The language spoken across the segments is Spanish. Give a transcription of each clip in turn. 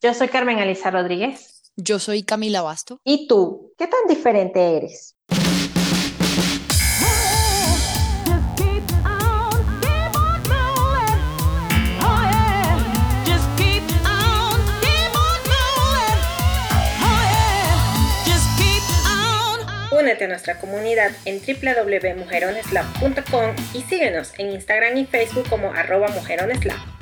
Yo soy Carmen Elisa Rodríguez. Yo soy Camila Basto. ¿Y tú? ¿Qué tan diferente eres? Únete a nuestra comunidad en www.mujeroneslab.com y síguenos en Instagram y Facebook como arroba mujeroneslab.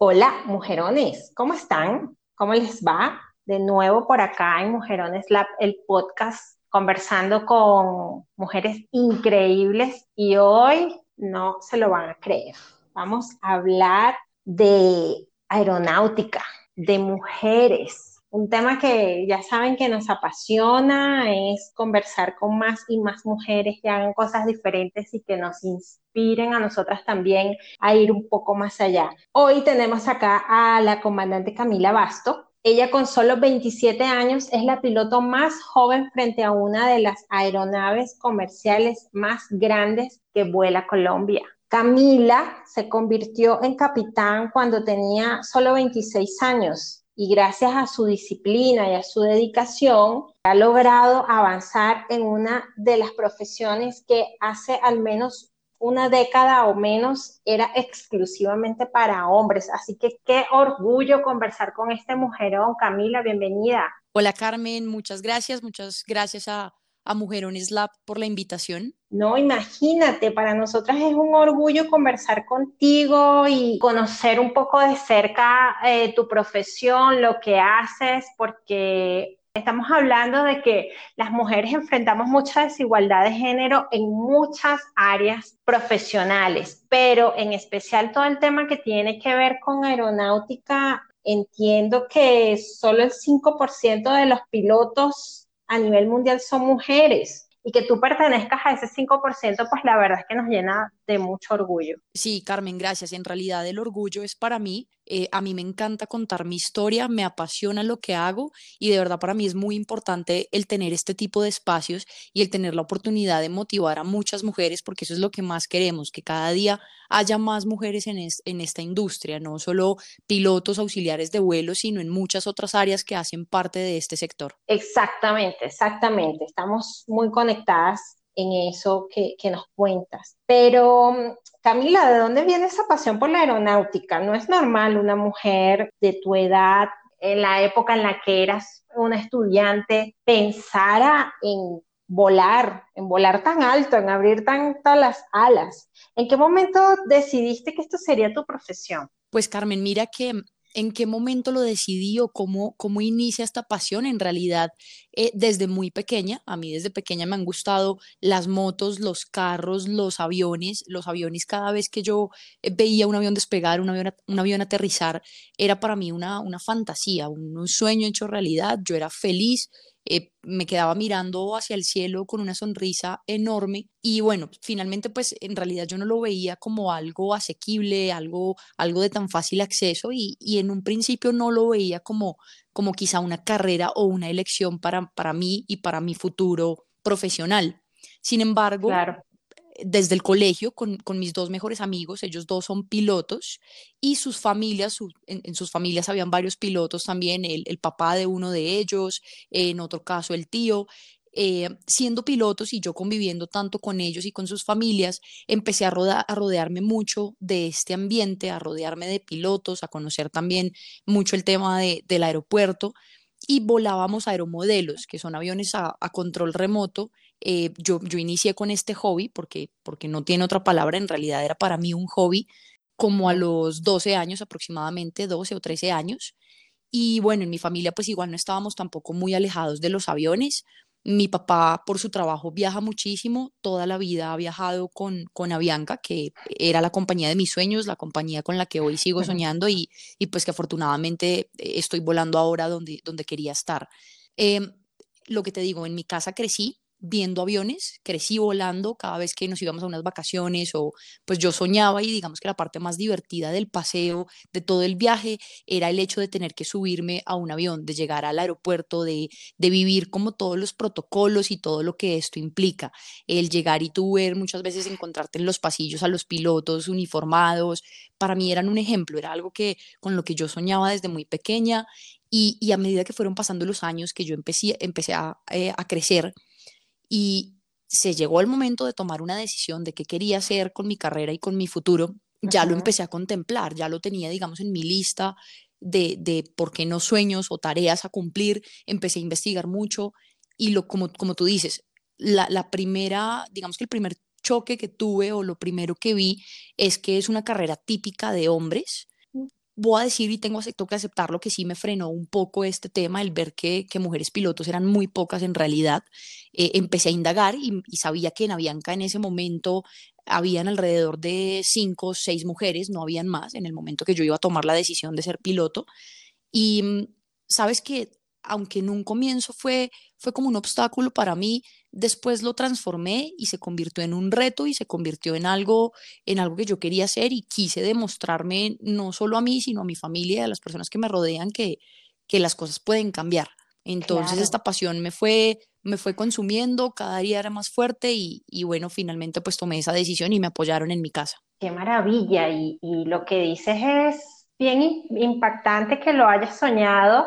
Hola, mujerones, ¿cómo están? ¿Cómo les va? De nuevo por acá en Mujerones Lab, el podcast, conversando con mujeres increíbles y hoy no se lo van a creer. Vamos a hablar de aeronáutica, de mujeres, un tema que ya saben que nos apasiona es conversar con más y más mujeres que hagan cosas diferentes y que nos inspiren a nosotras también a ir un poco más allá. Hoy tenemos acá a la comandante Camila Basto. Ella con solo 27 años es la piloto más joven frente a una de las aeronaves comerciales más grandes que vuela Colombia. Camila se convirtió en capitán cuando tenía solo 26 años y gracias a su disciplina y a su dedicación ha logrado avanzar en una de las profesiones que hace al menos una década o menos era exclusivamente para hombres. Así que qué orgullo conversar con este mujerón. Camila, bienvenida. Hola Carmen, muchas gracias, muchas gracias a, a Mujerones Lab por la invitación. No, imagínate, para nosotras es un orgullo conversar contigo y conocer un poco de cerca eh, tu profesión, lo que haces, porque estamos hablando de que las mujeres enfrentamos mucha desigualdad de género en muchas áreas profesionales, pero en especial todo el tema que tiene que ver con aeronáutica, entiendo que solo el 5% de los pilotos a nivel mundial son mujeres y que tú pertenezcas a ese 5%, pues la verdad es que nos llena de mucho orgullo. Sí, Carmen, gracias. En realidad el orgullo es para mí. Eh, a mí me encanta contar mi historia, me apasiona lo que hago y de verdad para mí es muy importante el tener este tipo de espacios y el tener la oportunidad de motivar a muchas mujeres porque eso es lo que más queremos, que cada día haya más mujeres en, en esta industria, no solo pilotos auxiliares de vuelo, sino en muchas otras áreas que hacen parte de este sector. Exactamente, exactamente. Estamos muy conectadas en eso que, nos cuentas. Pero, Camila, ¿de dónde viene esa pasión por la aeronáutica? No es normal una mujer de tu edad, en la época en la que eras una estudiante, pensara en volar, en volar tan alto, en abrir tantas las alas. ¿En qué momento decidiste que esto sería tu profesión? Pues Carmen, mira que en qué momento lo decidí o cómo, cómo inicia esta pasión. En realidad, eh, desde muy pequeña, a mí desde pequeña me han gustado las motos, los carros, los aviones. Los aviones, cada vez que yo eh, veía un avión despegar, un avión, un avión aterrizar, era para mí una, una fantasía, un, un sueño hecho realidad. Yo era feliz eh, me quedaba mirando hacia el cielo con una sonrisa enorme y bueno, finalmente pues en realidad yo no lo veía como algo asequible, algo, algo de tan fácil acceso y, y en un principio no lo veía como, como quizá una carrera o una elección para, para mí y para mi futuro profesional. Sin embargo, claro desde el colegio con, mis dos mejores amigos, ellos dos son pilotos y sus familias, en, sus familias habían varios pilotos también, el, papá de uno de ellos, en otro caso el tío. Eh, siendo pilotos y yo conviviendo tanto con ellos y con sus familias, empecé a, a rodearme mucho de este ambiente, a rodearme de pilotos, a conocer también mucho el tema del aeropuerto y volábamos aeromodelos, que son aviones a, control remoto. Eh, yo, yo inicié con este hobby porque, porque no tiene otra palabra, en realidad era para mí un hobby como a los 12 años aproximadamente, 12 o 13 años. Y bueno, en mi familia pues igual no estábamos tampoco muy alejados de los aviones. Mi papá por su trabajo viaja muchísimo, toda la vida ha viajado con, con Avianca, que era la compañía de mis sueños, la compañía con la que hoy sigo soñando y, y pues que afortunadamente eh, estoy volando ahora donde, donde quería estar. Em, lo que te digo, en mi casa crecí viendo aviones, crecí volando cada vez que nos íbamos a unas vacaciones o pues yo soñaba y digamos que la parte más divertida del paseo, de todo el viaje, era el hecho de tener que subirme a un avión, de llegar al aeropuerto, de, de vivir como todos los protocolos y todo lo que esto implica. El llegar y tú ver muchas veces encontrarte en los pasillos a los pilotos uniformados, para mí eran un ejemplo, era algo que con lo que yo soñaba desde muy pequeña y, a medida que fueron pasando los años que yo empecé, empecé a, eh, a crecer, y se llegó el momento de tomar una decisión de qué quería hacer con mi carrera y con mi futuro, ya lo empecé a contemplar, ya lo tenía, digamos, en mi lista de, de por qué no sueños o tareas a cumplir, empecé a investigar mucho y lo, como, como tú dices, la, la primera, digamos que el primer choque que tuve o lo primero que vi es que es una carrera típica de hombres, voy a decir y tengo, que aceptarlo que sí me frenó un poco este tema, el ver que, que mujeres pilotos eran muy pocas en realidad. Eh, empecé a indagar y, sabía que en Avianca en ese momento habían alrededor de cinco o seis mujeres, no habían más en el momento que yo iba a tomar la decisión de ser piloto. Y mm, sabes que aunque en un comienzo fue, fue como un obstáculo para mí, después lo transformé y se convirtió en un reto y se convirtió en algo, en algo que yo quería hacer y quise demostrarme no solo a mí, sino a mi familia y a las personas que me rodean que, que las cosas pueden cambiar. Entonces esta pasión me fue, me fue consumiendo, cada día era más fuerte y, y, bueno, finalmente pues tomé esa decisión y me apoyaron en mi casa. Qué maravilla y, y lo que dices es bien impactante que lo hayas soñado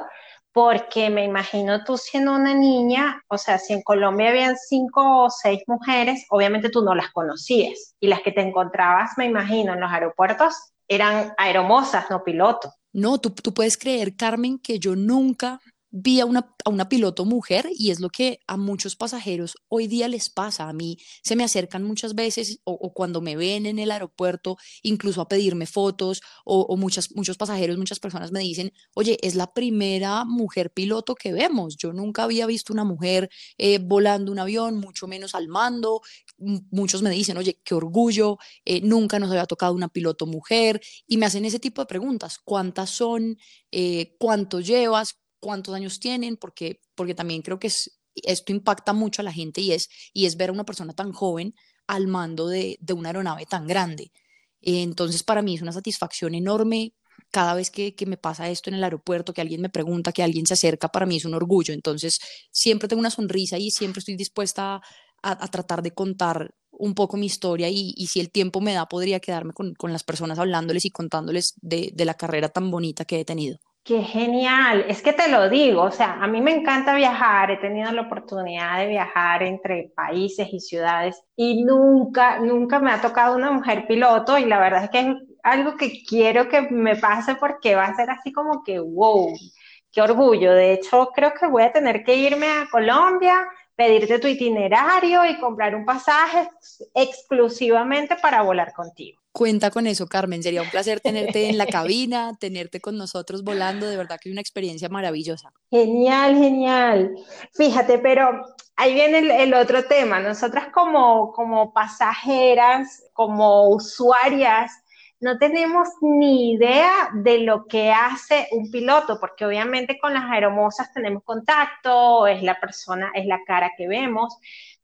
porque me imagino tú siendo una niña, o sea, si en Colombia habían cinco o seis mujeres, obviamente tú no las conocías y las que te encontrabas, me imagino, en los aeropuertos eran aeromosas, no pilotos. No, tú, tú puedes creer, Carmen, que yo nunca vi a una, a una piloto mujer y es lo que a muchos pasajeros hoy día les pasa. A mí se me acercan muchas veces o, cuando me ven en el aeropuerto, incluso a pedirme fotos o, muchas, muchos pasajeros, muchas personas me dicen, oye, es la primera mujer piloto que vemos. Yo nunca había visto una mujer eh, volando un avión, mucho menos al mando. muchos me dicen, oye, qué orgullo, eh, nunca nos había tocado una piloto mujer y me hacen ese tipo de preguntas. ¿Cuántas son? Eh, ¿Cuánto llevas? Cuántos años tienen, porque, porque también creo que es, esto impacta mucho a la gente y es, y es ver a una persona tan joven al mando de, de una aeronave tan grande. Entonces, para mí es una satisfacción enorme cada vez que, que, me pasa esto en el aeropuerto, que alguien me pregunta, que alguien se acerca, para mí es un orgullo. Entonces, siempre tengo una sonrisa y siempre estoy dispuesta a, a tratar de contar un poco mi historia y, y, si el tiempo me da, podría quedarme con, con las personas hablándoles y contándoles de, de la carrera tan bonita que he tenido. Qué genial, es que te lo digo, o sea, a mí me encanta viajar, he tenido la oportunidad de viajar entre países y ciudades y nunca, nunca me ha tocado una mujer piloto y la verdad es que es algo que quiero que me pase porque va a ser así como que, wow, qué orgullo. De hecho, creo que voy a tener que irme a Colombia, pedirte tu itinerario y comprar un pasaje exclusivamente para volar contigo. Cuenta con eso, Carmen. Sería un placer tenerte en la cabina, tenerte con nosotros volando. De verdad que es una experiencia maravillosa. Genial, genial. Fíjate, pero ahí viene el, otro tema. Nosotras como, como pasajeras, como usuarias, no tenemos ni idea de lo que hace un piloto, porque obviamente con las aeromosas tenemos contacto, es la persona, es la cara que vemos,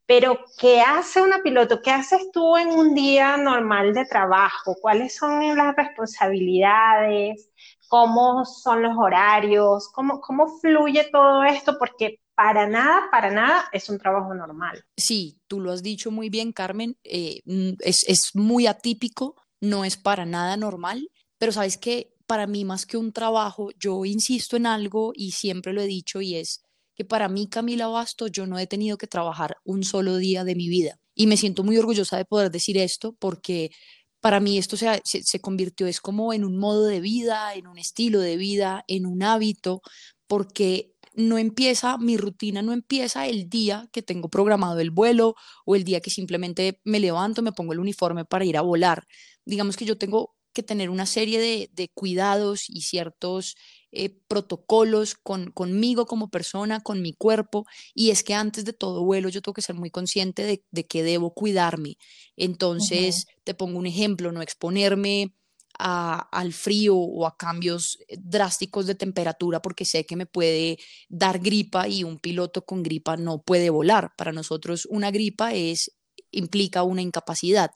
pero, ¿qué hace una piloto? ¿Qué haces tú en un día normal de trabajo? ¿Cuáles son las responsabilidades? ¿Cómo son los horarios? ¿Cómo, cómo fluye todo esto? Porque para nada, para nada es un trabajo normal. Sí, tú lo has dicho muy bien, Carmen. Eh, mm, es, es muy atípico, no es para nada normal, pero sabes que para mí más que un trabajo, yo insisto en algo y siempre lo he dicho y es que para mí, Camila Basto, yo no he tenido que trabajar un solo día de mi vida. Y me siento muy orgullosa de poder decir esto porque para mí esto se, se, convirtió, es como en un modo de vida, en un estilo de vida, en un hábito, porque no empieza, mi rutina no empieza el día que tengo programado el vuelo o el día que simplemente me levanto, me pongo el uniforme para ir a volar. Digamos que yo tengo que tener una serie de, de cuidados y ciertos eh, protocolos con, conmigo como persona, con mi cuerpo, y es que antes de todo vuelo yo tengo que ser muy consciente de, de que debo cuidarme. Entonces, te pongo un ejemplo, no exponerme al frío o a cambios drásticos de temperatura porque sé que me puede dar gripa y un piloto con gripa no puede volar. Para nosotros una gripa es implica una incapacidad.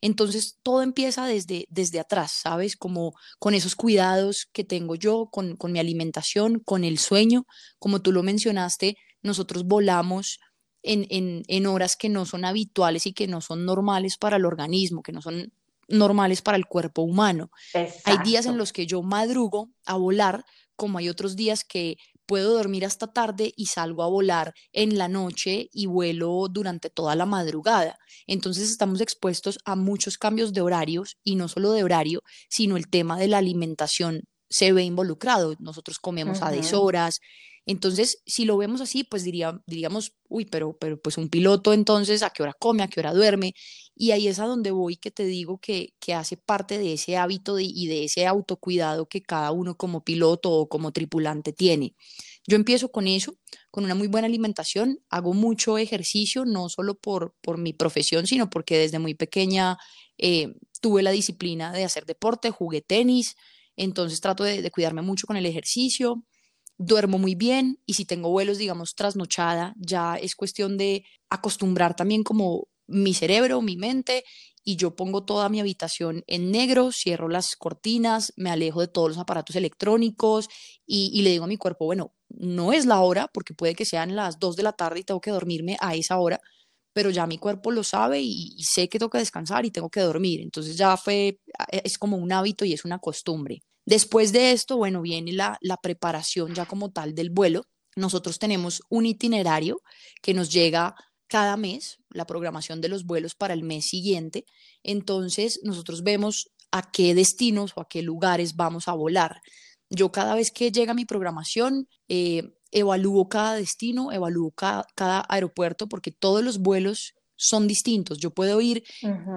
Entonces todo empieza desde, desde atrás, ¿sabes? Como con esos cuidados que tengo yo, con, con mi alimentación, con el sueño. Como tú lo mencionaste, nosotros volamos en, en, en, horas que no son habituales y que no son normales para el organismo, que no son normales para el cuerpo humano. Hay días en los que yo madrugo a volar, como hay otros días que puedo dormir hasta tarde y salgo a volar en la noche y vuelo durante toda la madrugada. Entonces estamos expuestos a muchos cambios de horarios y no solo de horario, sino el tema de la alimentación se ve involucrado. Nosotros comemos a deshoras, entonces, si lo vemos así, pues diría, diríamos, uy, pero, pero pues un piloto entonces, ¿a qué hora come, a qué hora duerme? Y ahí es a donde voy que te digo que, que hace parte de ese hábito y de ese autocuidado que cada uno como piloto o como tripulante tiene. Yo empiezo con eso, con una muy buena alimentación, hago mucho ejercicio, no solo por, por mi profesión, sino porque desde muy pequeña eh, tuve la disciplina de hacer deporte, jugué tenis, entonces trato de, de cuidarme mucho con el ejercicio duermo muy bien y si tengo vuelos, digamos, trasnochada, ya es cuestión de acostumbrar también como mi cerebro, mi mente y yo pongo toda mi habitación en negro, cierro las cortinas, me alejo de todos los aparatos electrónicos y, le digo a mi cuerpo, bueno, no es la hora porque puede que sean las 2 de la tarde y tengo que dormirme a esa hora, pero ya mi cuerpo lo sabe y, y sé que tengo que descansar y tengo que dormir. Entonces ya fue, es como un hábito y es una costumbre. Después de esto, bueno, viene la, preparación ya como tal del vuelo. Nosotros tenemos un itinerario que nos llega cada mes, la programación de los vuelos para el mes siguiente. Entonces, nosotros vemos a qué destinos o a qué lugares vamos a volar. Yo cada vez que llega mi programación, eh, evalúo cada destino, evalúo cada, aeropuerto, porque todos los vuelos son distintos. Yo puedo ir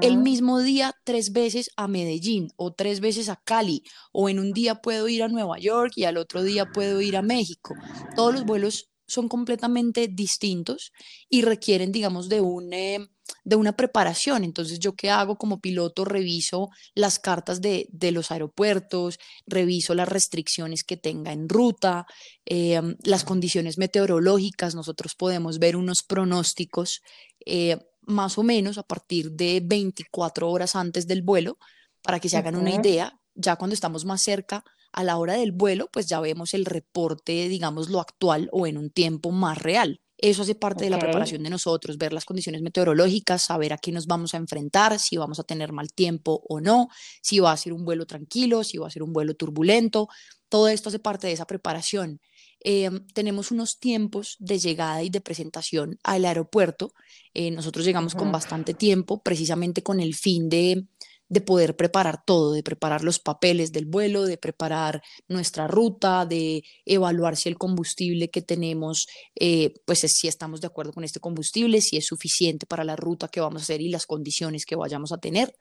el mismo día tres veces a Medellín o tres veces a Cali o en un día puedo ir a Nueva York y al otro día puedo ir a México. Todos los vuelos son completamente distintos y requieren, digamos, de un... Eh, de una preparación. Entonces, ¿yo qué hago como piloto? Reviso las cartas de, los aeropuertos, reviso las restricciones que tenga en ruta, eh, las condiciones meteorológicas. Nosotros podemos ver unos pronósticos eh, más o menos a partir de 24 horas antes del vuelo, para que se hagan una idea, ya cuando estamos más cerca a la hora del vuelo, pues ya vemos el reporte, digamos, lo actual o en un tiempo más real. Eso hace parte de la preparación de nosotros, ver las condiciones meteorológicas, saber a qué nos vamos a enfrentar, si vamos a tener mal tiempo o no, si va a ser un vuelo tranquilo, si va a ser un vuelo turbulento. Todo esto hace parte de esa preparación. Em, tenemos unos tiempos de llegada y de presentación al aeropuerto. Eh, nosotros llegamos con bastante tiempo, precisamente con el fin de, de poder preparar todo, de preparar los papeles del vuelo, de preparar nuestra ruta, de evaluar si el combustible que tenemos, eh, pues si estamos de acuerdo con este combustible, si es suficiente para la ruta que vamos a hacer y las condiciones que vayamos a tener.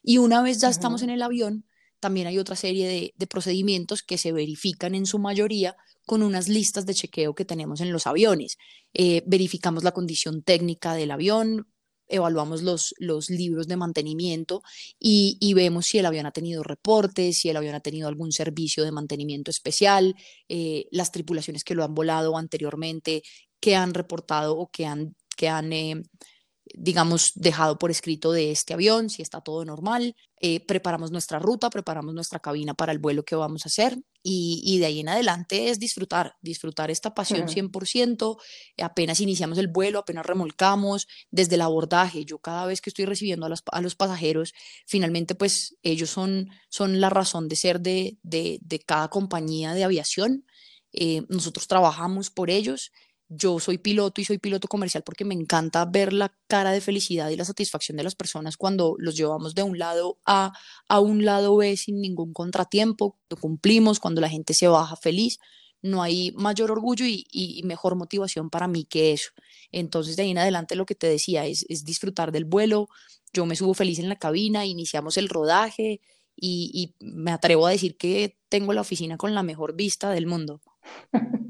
Y una vez ya estamos en el avión, también hay otra serie de, de, procedimientos que se verifican en su mayoría con unas listas de chequeo que tenemos en los aviones. Eh, verificamos la condición técnica del avión, evaluamos los, los libros de mantenimiento y, vemos si el avión ha tenido reportes, si el avión ha tenido algún servicio de mantenimiento especial, eh, las tripulaciones que lo han volado anteriormente, que han reportado o que han, que han eh, digamos, dejado por escrito de este avión, si está todo normal. Eh, preparamos nuestra ruta, preparamos nuestra cabina para el vuelo que vamos a hacer y, de ahí en adelante es disfrutar, disfrutar esta pasión 100%. Apenas iniciamos el vuelo, apenas remolcamos, desde el abordaje. Yo cada vez que estoy recibiendo a los, a los pasajeros, finalmente pues ellos son, son la razón de ser de, de, de cada compañía de aviación. Eh, nosotros trabajamos por ellos yo soy piloto y soy piloto comercial porque me encanta ver la cara de felicidad y la satisfacción de las personas cuando los llevamos de un lado A a un lado B sin ningún contratiempo, cuando cumplimos, cuando la gente se baja feliz. No hay mayor orgullo y, mejor motivación para mí que eso. Entonces, de ahí en adelante, lo que te decía es, es disfrutar del vuelo. Yo me subo feliz en la cabina, iniciamos el rodaje y, y me atrevo a decir que tengo la oficina con la mejor vista del mundo.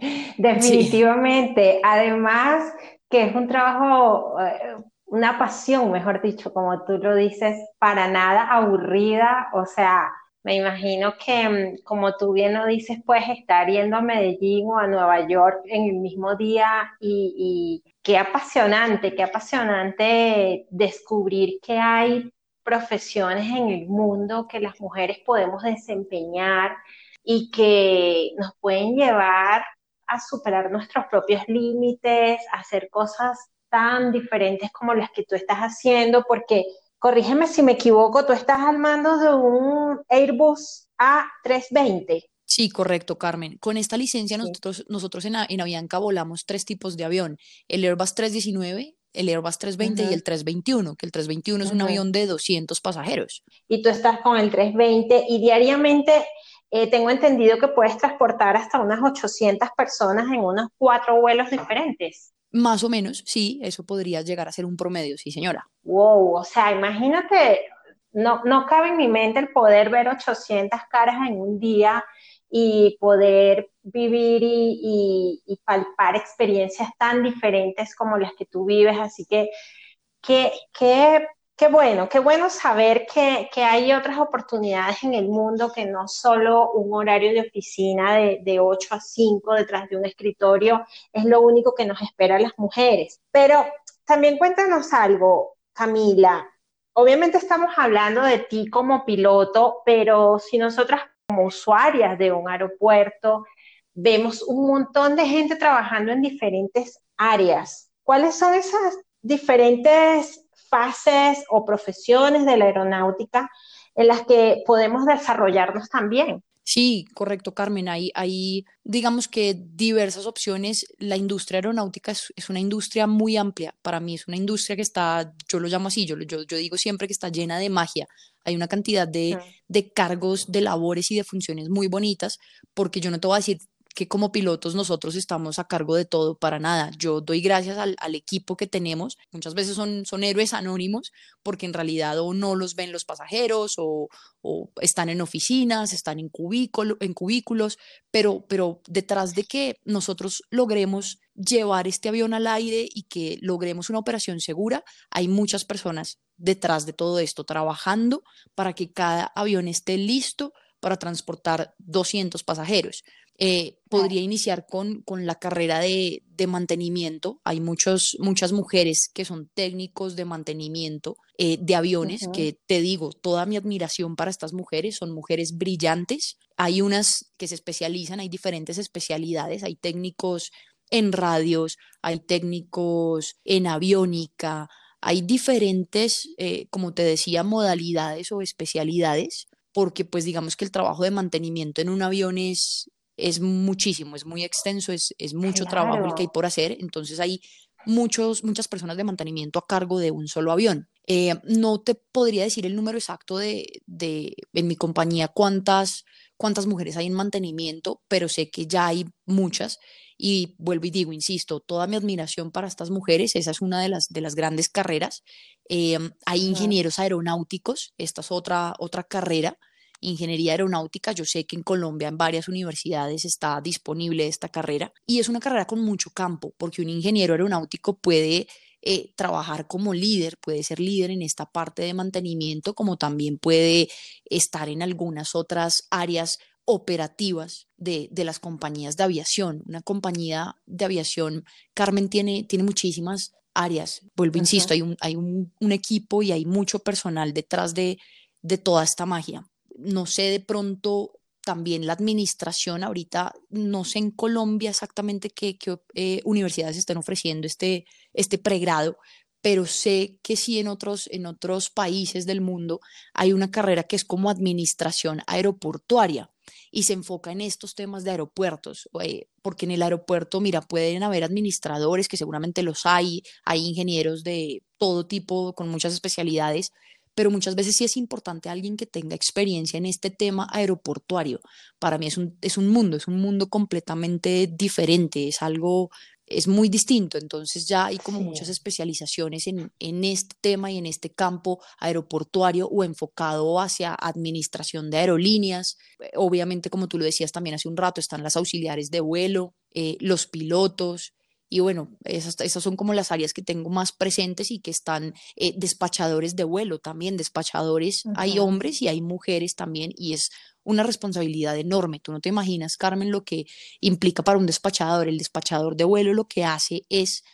Definitivamente. Además, que es un trabajo, eh, una pasión, mejor dicho, como tú lo dices, para nada aburrida, o sea, me imagino que, mm, como tú bien lo dices, puedes estar yendo a Medellín o a Nueva York en el mismo día y, y qué apasionante, qué apasionante descubrir que hay profesiones en el mundo que las mujeres podemos desempeñar y que nos pueden llevar a superar nuestros propios límites, a hacer cosas tan diferentes como las que tú estás haciendo, porque corrígeme si me equivoco, tú estás al mando de un Airbus A320. Sí, correcto, Carmen. Con esta licencia nosotros, nosotros en, en, Avianca volamos tres tipos de avión, el Airbus 319, el Airbus 320 y el 321, que el 321 es un avión de 200 pasajeros. Y tú estás con el 320 y diariamente eh, tengo entendido que puedes transportar hasta unas 800 personas en unos cuatro vuelos diferentes. Más o menos, sí, eso podría llegar a ser un promedio, sí, señora. Wow, o sea, imagínate, no, no cabe en mi mente el poder ver 800 caras en un día y poder vivir y, y, palpar experiencias tan diferentes como las que tú vives. Así que, qué, qué Qué bueno, qué bueno saber que, que, hay otras oportunidades en el mundo que no solo un horario de oficina de, de 8 a 5 detrás de un escritorio es lo único que nos espera a las mujeres. Pero también cuéntanos algo, Camila. Obviamente estamos hablando de ti como piloto, pero si nosotras como usuarias de un aeropuerto vemos un montón de gente trabajando en diferentes áreas, ¿cuáles son esas diferentes fases o profesiones de la aeronáutica en las que podemos desarrollarnos también. Sí, correcto, Carmen. Hay, hay, digamos que diversas opciones. La industria aeronáutica es, es, una industria muy amplia. Para mí es una industria que está, yo lo llamo así, yo, yo, yo digo siempre que está llena de magia. Hay una cantidad de, de cargos, de labores y de funciones muy bonitas, porque yo no te voy a decir que como pilotos nosotros estamos a cargo de todo para nada. Yo doy gracias al, equipo que tenemos. Muchas veces son, son héroes anónimos porque en realidad o no los ven los pasajeros o, están en oficinas, están en, cubículo, en cubículos, pero, pero detrás de que nosotros logremos llevar este avión al aire y que logremos una operación segura, hay muchas personas detrás de todo esto trabajando para que cada avión esté listo para transportar 200 pasajeros. Eh, podría iniciar con, con la carrera de, de, mantenimiento. Hay muchos, muchas mujeres que son técnicos de mantenimiento eh, de aviones, que te digo, toda mi admiración para estas mujeres, son mujeres brillantes. Hay unas que se especializan, hay diferentes especialidades, hay técnicos en radios, hay técnicos en aviónica, hay diferentes, eh, como te decía, modalidades o especialidades porque pues digamos que el trabajo de mantenimiento en un avión es, es muchísimo, es muy extenso, es, es mucho trabajo el que hay por hacer, entonces hay muchos, muchas personas de mantenimiento a cargo de un solo avión. Eh, no te podría decir el número exacto de, de, en mi compañía cuántas, cuántas mujeres hay en mantenimiento, pero sé que ya hay muchas. Y vuelvo y digo, insisto, toda mi admiración para estas mujeres, esa es una de las, de las grandes carreras. Eh, hay ingenieros aeronáuticos, esta es otra, otra carrera ingeniería aeronáutica. Yo sé que en Colombia en varias universidades está disponible esta carrera y es una carrera con mucho campo porque un ingeniero aeronáutico puede eh, trabajar como líder, puede ser líder en esta parte de mantenimiento, como también puede estar en algunas otras áreas operativas de, de, las compañías de aviación. Una compañía de aviación, Carmen, tiene, tiene muchísimas áreas. Vuelvo, insisto, hay, un, hay un, un, equipo y hay mucho personal detrás de, de toda esta magia no sé de pronto también la administración, ahorita no sé en Colombia exactamente qué, eh, universidades están ofreciendo este, este pregrado, pero sé que sí en otros, en otros países del mundo hay una carrera que es como administración aeroportuaria y se enfoca en estos temas de aeropuertos, eh, porque en el aeropuerto, mira, pueden haber administradores, que seguramente los hay, hay ingenieros de todo tipo, con muchas especialidades, pero muchas veces sí es importante alguien que tenga experiencia en este tema aeroportuario. Para mí es un, es un mundo, es un mundo completamente diferente, es algo, es muy distinto. Entonces ya hay como muchas especializaciones en, en este tema y en este campo aeroportuario o enfocado hacia administración de aerolíneas. Obviamente, como tú lo decías también hace un rato, están las auxiliares de vuelo, eh, los pilotos y bueno, esas, esas son como las áreas que tengo más presentes y que están eh, despachadores de vuelo también, despachadores, hay hombres y hay mujeres también y es una responsabilidad enorme. Tú no te imaginas, Carmen, lo que implica para un despachador. El despachador de vuelo lo que hace es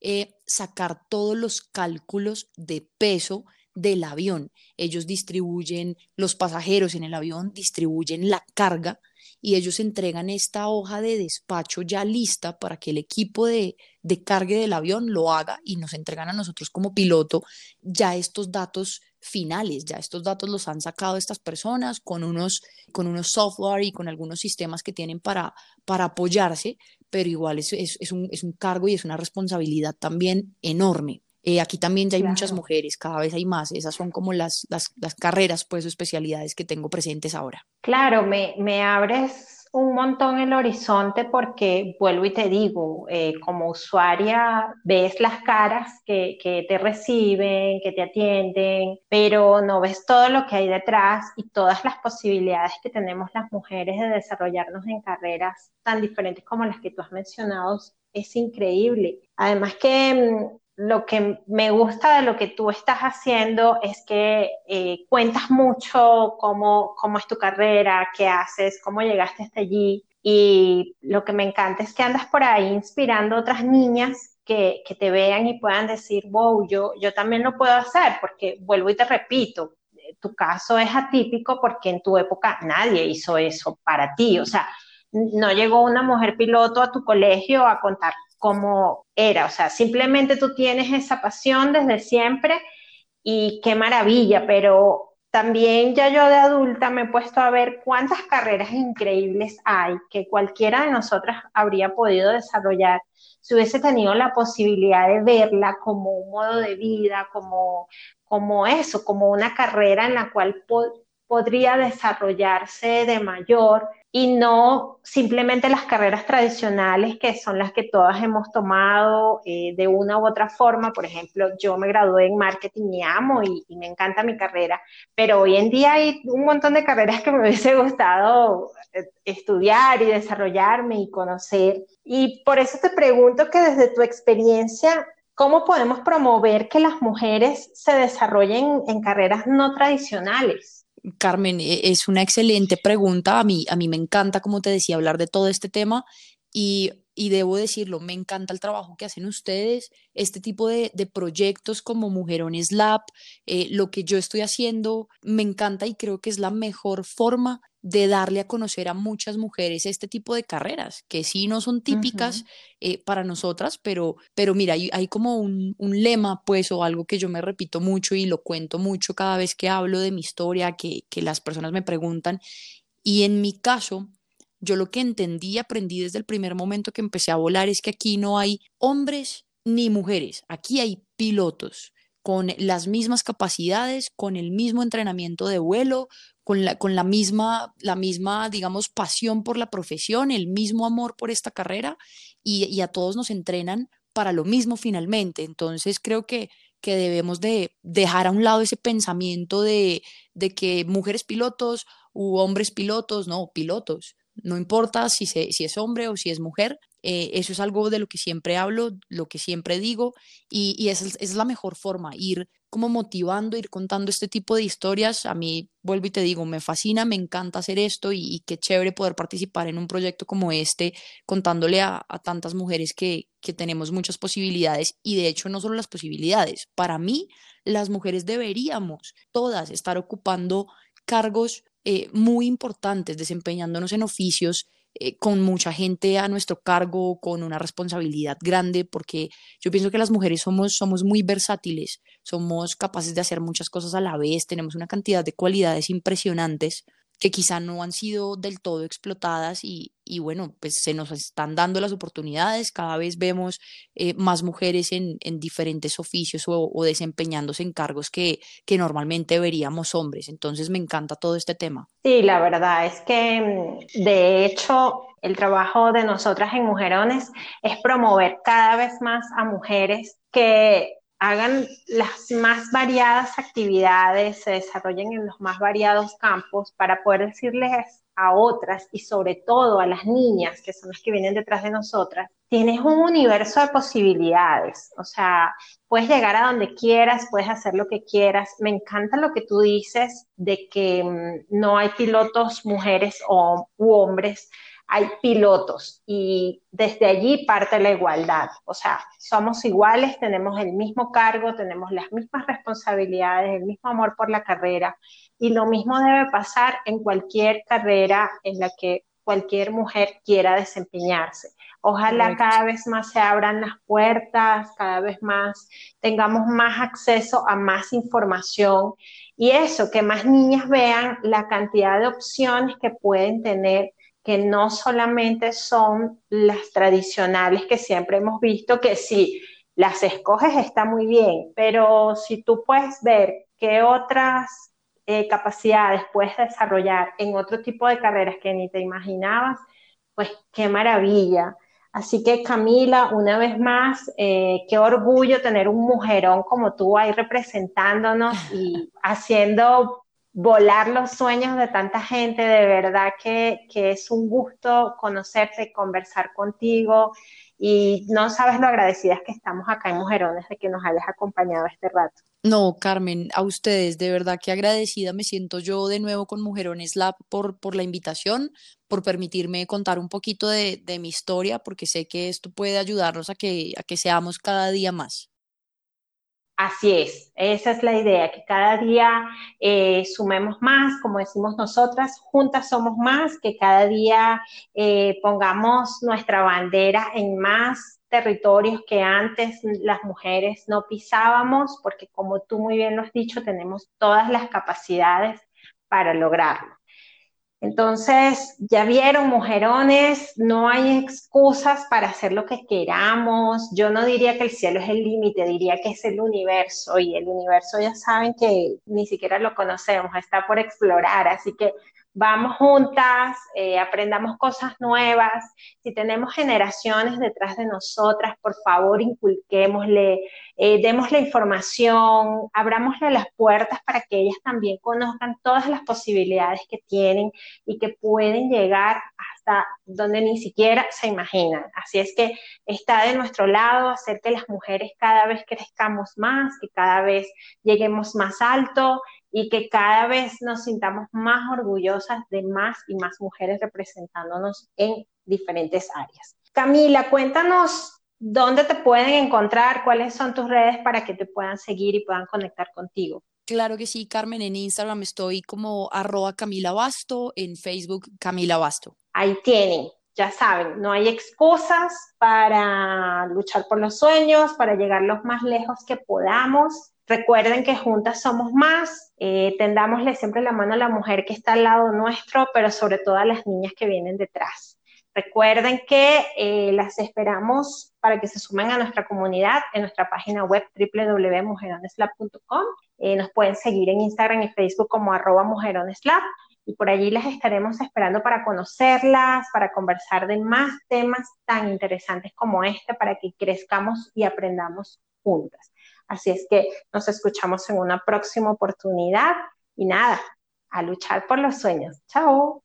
eh, sacar todos los cálculos de peso del avión. Ellos distribuyen los pasajeros en el avión, distribuyen la carga y ellos entregan esta hoja de despacho ya lista para que el equipo de, de cargue del avión lo haga y nos entregan a nosotros como piloto ya estos datos finales, ya estos datos los han sacado estas personas con unos, con unos software y con algunos sistemas que tienen para, para apoyarse, pero igual es, es, un, es un cargo y es una responsabilidad también enorme. Eh, aquí también ya hay muchas mujeres, cada vez hay más. Esas son como las, las, las carreras, pues, o especialidades que tengo presentes ahora. Claro, me, me abres un montón el horizonte porque, vuelvo y te digo, eh, como usuaria ves las caras que, que, te reciben, que te atienden, pero no ves todo lo que hay detrás y todas las posibilidades que tenemos las mujeres de desarrollarnos en carreras tan diferentes como las que tú has mencionado. Es increíble. Además que mm, lo que me gusta de lo que tú estás haciendo es que eh, cuentas mucho cómo, cómo es tu carrera, qué haces, cómo llegaste hasta allí. Y lo que me encanta es que andas por ahí inspirando a otras niñas que, que te vean y puedan decir, wow, yo, yo también lo puedo hacer, porque vuelvo y te repito, tu caso es atípico porque en tu época nadie hizo eso para ti. O sea, no llegó una mujer piloto a tu colegio a contar como era. O sea, simplemente tú tienes esa pasión desde siempre y qué maravilla, pero también ya yo de adulta me he puesto a ver cuántas carreras increíbles hay que cualquiera de nosotras habría podido desarrollar si hubiese tenido la posibilidad de verla como un modo de vida, como, como eso, como una carrera en la cual podría desarrollarse de mayor y no simplemente las carreras tradicionales que son las que todas hemos tomado eh, de una u otra forma. Por ejemplo, yo me gradué en marketing y amo y, me encanta mi carrera, pero hoy en día hay un montón de carreras que me hubiese gustado eh, estudiar y desarrollarme y conocer. Y por eso te pregunto que desde tu experiencia, ¿cómo podemos promover que las mujeres se desarrollen en carreras no tradicionales? Carmen, e, es una excelente pregunta. A mí, a mí me encanta, como te decía, hablar de todo este tema y, debo decirlo, me encanta el trabajo que hacen ustedes, este tipo de, proyectos como Mujerones Lab, eh, lo que yo estoy haciendo, me encanta y creo que es la mejor forma de darle a conocer a muchas mujeres este tipo de carreras, que sí no son típicas eh, para nosotras, pero, pero mira, hay, hay como un, un, lema, pues, o algo que yo me repito mucho y lo cuento mucho cada vez que hablo de mi historia, que, que las personas me preguntan. Y en mi caso, yo lo que entendí y aprendí desde el primer momento que empecé a volar es que aquí no hay hombres ni mujeres, aquí hay pilotos con las mismas capacidades, con el mismo entrenamiento de vuelo, con la, con la misma, la misma, digamos, pasión por la profesión, el mismo amor por esta carrera y, a todos nos entrenan para lo mismo finalmente. Entonces creo que, que debemos de dejar a un lado ese pensamiento de, de que mujeres pilotos u hombres pilotos, no, pilotos. No importa si, se, si es hombre o si es mujer, eh, eso es algo de lo que siempre hablo, lo que siempre digo, y, y esa, es, la mejor forma, ir como motivando, ir contando este tipo de historias. A mí, vuelvo y te digo, me fascina, me encanta hacer esto y, qué chévere poder participar en un proyecto como este, contándole a, a tantas mujeres que, que tenemos muchas posibilidades y de hecho no solo las posibilidades, para mí las mujeres deberíamos todas estar ocupando cargos eh, muy importantes, desempeñándonos en oficios eh, con mucha gente a nuestro cargo, con una responsabilidad grande, porque yo pienso que las mujeres somos, somos muy versátiles, somos capaces de hacer muchas cosas a la vez, tenemos una cantidad de cualidades impresionantes que quizá no han sido del todo explotadas y, bueno, pues se nos están dando las oportunidades, cada vez vemos eh, más mujeres en, diferentes oficios o, o, desempeñándose en cargos que, que normalmente veríamos hombres, entonces me encanta todo este tema. Sí, la verdad es que mm, de hecho el trabajo de nosotras en Mujerones es promover cada vez más a mujeres que hagan las más variadas actividades, se desarrollen en los más variados campos para poder decirles a otras y sobre todo a las niñas, que son las que vienen detrás de nosotras, tienes un universo de posibilidades. O sea, puedes llegar a donde quieras, puedes hacer lo que quieras. Me encanta lo que tú dices de que mm, no hay pilotos mujeres o u hombres hay pilotos y desde allí parte la igualdad. O sea, somos iguales, tenemos el mismo cargo, tenemos las mismas responsabilidades, el mismo amor por la carrera y lo mismo debe pasar en cualquier carrera en la que cualquier mujer quiera desempeñarse. Ojalá cada vez más se abran las puertas, cada vez más tengamos más acceso a más información y eso, que más niñas vean la cantidad de opciones que pueden tener que no solamente son las tradicionales que siempre hemos visto, que si las escoges está muy bien, pero si tú puedes ver qué otras eh, capacidades puedes desarrollar en otro tipo de carreras que ni te imaginabas, pues qué maravilla. Así que Camila, una vez más, eh, qué orgullo tener un mujerón como tú ahí representándonos y haciendo volar los sueños de tanta gente, de verdad que, que es un gusto conocerte, conversar contigo y no sabes lo agradecidas que estamos acá en Mujerones de que nos hayas acompañado este rato. No, Carmen, a ustedes, de verdad que agradecida me siento yo de nuevo con Mujerones Lab por, por la invitación, por permitirme contar un poquito de, de mi historia, porque sé que esto puede ayudarnos a que, a que seamos cada día más. Así es, esa es la idea, que cada día eh, sumemos más, como decimos nosotras, juntas somos más, que cada día eh, pongamos nuestra bandera en más territorios que antes las mujeres no pisábamos, porque como tú muy bien lo has dicho, tenemos todas las capacidades para lograrlo. Entonces, ya vieron, mujerones, no hay excusas para hacer lo que queramos. Yo no diría que el cielo es el límite, diría que es el universo y el universo ya saben que ni siquiera lo conocemos, está por explorar. Así que vamos juntas, eh, aprendamos cosas nuevas. Si tenemos generaciones detrás de nosotras, por favor, inculquémosle, eh, démosle información, abramosle las puertas para que ellas también conozcan todas las posibilidades que tienen y que pueden llegar hasta donde ni siquiera se imaginan. Así es que está de nuestro lado hacer que las mujeres cada vez crezcamos más, que cada vez lleguemos más alto y que cada vez nos sintamos más orgullosas de más y más mujeres representándonos en diferentes áreas. Camila, cuéntanos dónde te pueden encontrar, cuáles son tus redes para que te puedan seguir y puedan conectar contigo. Claro que sí, Carmen. En Instagram estoy como arroba Camila Basto, en Facebook Camila Basto. Ahí tienen, ya saben, no hay excusas para luchar por los sueños, para llegar los más lejos que podamos. Recuerden que juntas somos más, eh, tendámosle siempre la mano a la mujer que está al lado nuestro, pero sobre todo a las niñas que vienen detrás. Recuerden que eh, las esperamos para que se sumen a nuestra comunidad en nuestra página web www.mujeroneslab.com. Eh, nos pueden seguir en Instagram y Facebook como arroba mujeroneslab y por allí las estaremos esperando para conocerlas, para conversar de más temas tan interesantes como este, para que crezcamos y aprendamos juntas. Así es que nos escuchamos en una próxima oportunidad y nada, a luchar por los sueños. Chao.